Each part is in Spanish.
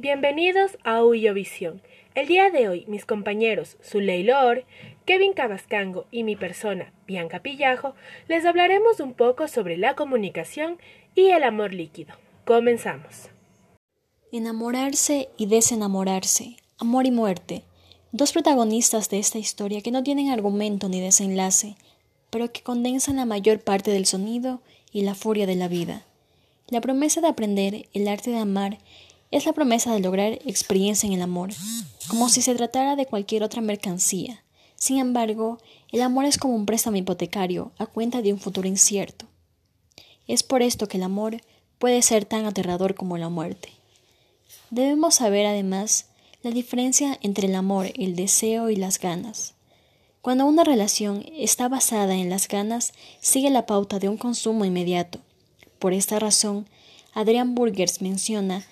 Bienvenidos a Visión. El día de hoy, mis compañeros Zuley Lor, Kevin Cabascango y mi persona, Bianca Pillajo, les hablaremos un poco sobre la comunicación y el amor líquido. Comenzamos. Enamorarse y desenamorarse, amor y muerte, dos protagonistas de esta historia que no tienen argumento ni desenlace, pero que condensan la mayor parte del sonido y la furia de la vida. La promesa de aprender el arte de amar es la promesa de lograr experiencia en el amor, como si se tratara de cualquier otra mercancía. Sin embargo, el amor es como un préstamo hipotecario a cuenta de un futuro incierto. Es por esto que el amor puede ser tan aterrador como la muerte. Debemos saber además la diferencia entre el amor, el deseo y las ganas. Cuando una relación está basada en las ganas, sigue la pauta de un consumo inmediato. Por esta razón, Adrian Burgers menciona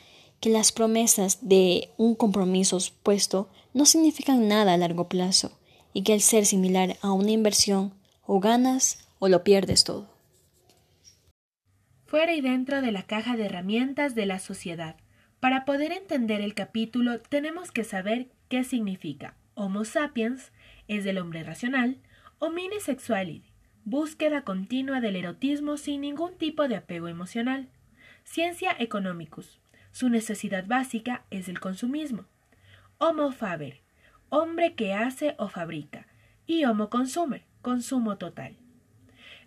que las promesas de un compromiso supuesto no significan nada a largo plazo y que al ser similar a una inversión o ganas o lo pierdes todo. Fuera y dentro de la caja de herramientas de la sociedad. Para poder entender el capítulo tenemos que saber qué significa Homo sapiens, es del hombre racional, Homini sexuality, búsqueda continua del erotismo sin ningún tipo de apego emocional, Ciencia economicus, su necesidad básica es el consumismo. Homo faber, hombre que hace o fabrica. Y homo consumer, consumo total.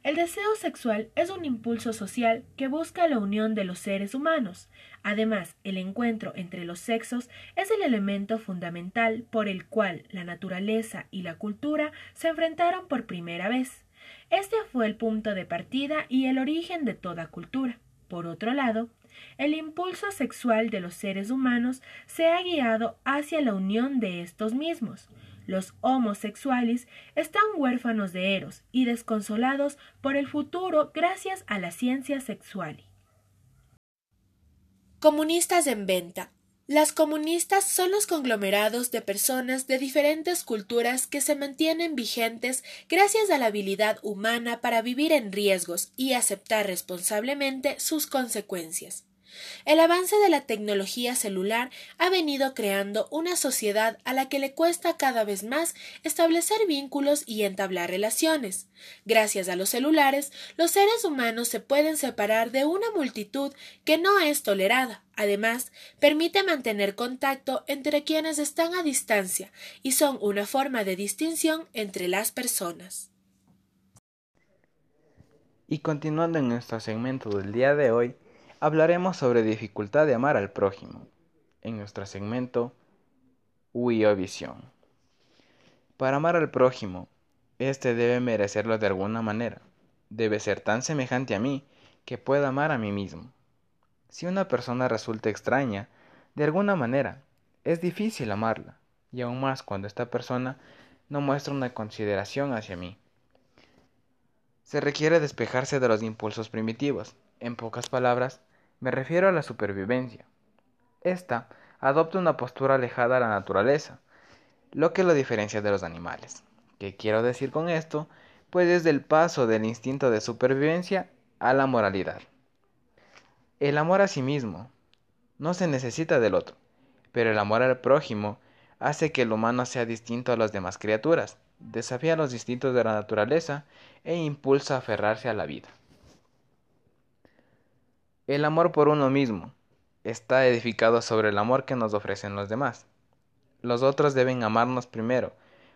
El deseo sexual es un impulso social que busca la unión de los seres humanos. Además, el encuentro entre los sexos es el elemento fundamental por el cual la naturaleza y la cultura se enfrentaron por primera vez. Este fue el punto de partida y el origen de toda cultura. Por otro lado, el impulso sexual de los seres humanos se ha guiado hacia la unión de estos mismos. Los homosexuales están huérfanos de Eros y desconsolados por el futuro gracias a la ciencia sexual. Comunistas en venta. Las comunistas son los conglomerados de personas de diferentes culturas que se mantienen vigentes gracias a la habilidad humana para vivir en riesgos y aceptar responsablemente sus consecuencias. El avance de la tecnología celular ha venido creando una sociedad a la que le cuesta cada vez más establecer vínculos y entablar relaciones. Gracias a los celulares, los seres humanos se pueden separar de una multitud que no es tolerada. Además, permite mantener contacto entre quienes están a distancia y son una forma de distinción entre las personas. Y continuando en nuestro segmento del día de hoy, hablaremos sobre dificultad de amar al prójimo en nuestro segmento Huyo Visión. Para amar al prójimo, éste debe merecerlo de alguna manera. Debe ser tan semejante a mí que pueda amar a mí mismo. Si una persona resulta extraña, de alguna manera, es difícil amarla, y aún más cuando esta persona no muestra una consideración hacia mí. Se requiere despejarse de los impulsos primitivos. En pocas palabras, me refiero a la supervivencia. Esta adopta una postura alejada a la naturaleza, lo que lo diferencia de los animales. ¿Qué quiero decir con esto? Pues es el paso del instinto de supervivencia a la moralidad. El amor a sí mismo no se necesita del otro, pero el amor al prójimo hace que el humano sea distinto a las demás criaturas, desafía los instintos de la naturaleza e impulsa a aferrarse a la vida. El amor por uno mismo está edificado sobre el amor que nos ofrecen los demás. Los otros deben amarnos primero,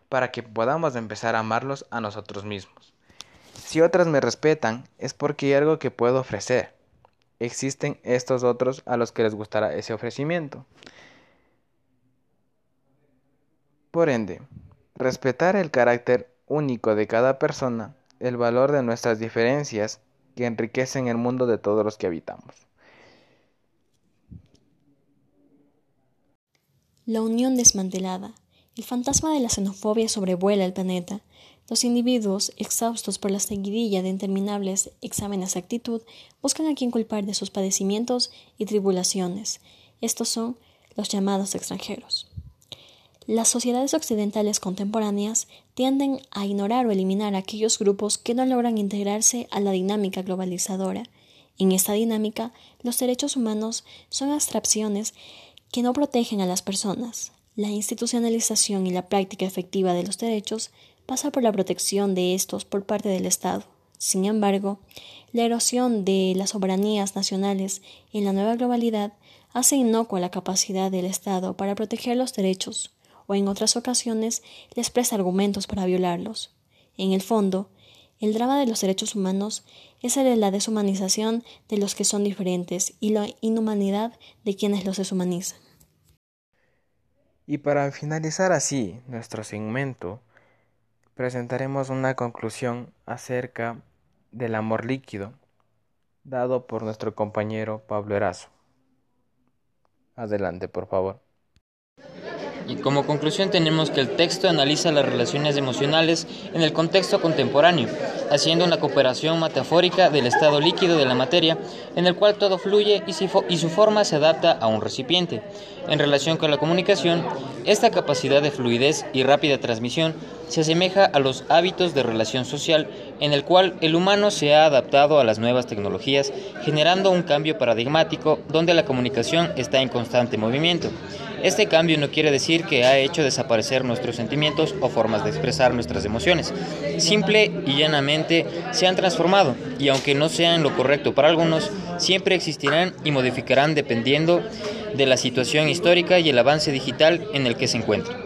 para que podamos empezar a amarlos a nosotros mismos. Si otras me respetan, es porque hay algo que puedo ofrecer. Existen estos otros a los que les gustará ese ofrecimiento. Por ende, respetar el carácter único de cada persona, el valor de nuestras diferencias que enriquecen el mundo de todos los que habitamos. La unión desmantelada. El fantasma de la xenofobia sobrevuela el planeta. Los individuos, exhaustos por la seguidilla de interminables exámenes de actitud, buscan a quien culpar de sus padecimientos y tribulaciones. Estos son los llamados extranjeros. Las sociedades occidentales contemporáneas tienden a ignorar o eliminar aquellos grupos que no logran integrarse a la dinámica globalizadora. En esta dinámica, los derechos humanos son abstracciones que no protegen a las personas. La institucionalización y la práctica efectiva de los derechos pasa por la protección de estos por parte del Estado. Sin embargo, la erosión de las soberanías nacionales en la nueva globalidad hace inocua la capacidad del Estado para proteger los derechos, o en otras ocasiones les presta argumentos para violarlos. En el fondo, el drama de los derechos humanos es el de la deshumanización de los que son diferentes y la inhumanidad de quienes los deshumanizan. Y para finalizar así nuestro segmento, presentaremos una conclusión acerca del amor líquido, dado por nuestro compañero Pablo Erazo. Adelante, por favor. Y como conclusión tenemos que el texto analiza las relaciones emocionales en el contexto contemporáneo, haciendo una cooperación metafórica del estado líquido de la materia, en el cual todo fluye y su forma se adapta a un recipiente. En relación con la comunicación, esta capacidad de fluidez y rápida transmisión se asemeja a los hábitos de relación social en el cual el humano se ha adaptado a las nuevas tecnologías, generando un cambio paradigmático donde la comunicación está en constante movimiento. Este cambio no quiere decir que ha hecho desaparecer nuestros sentimientos o formas de expresar nuestras emociones. Simple y llanamente se han transformado y aunque no sean lo correcto para algunos, siempre existirán y modificarán dependiendo de la situación histórica y el avance digital en el que se encuentran.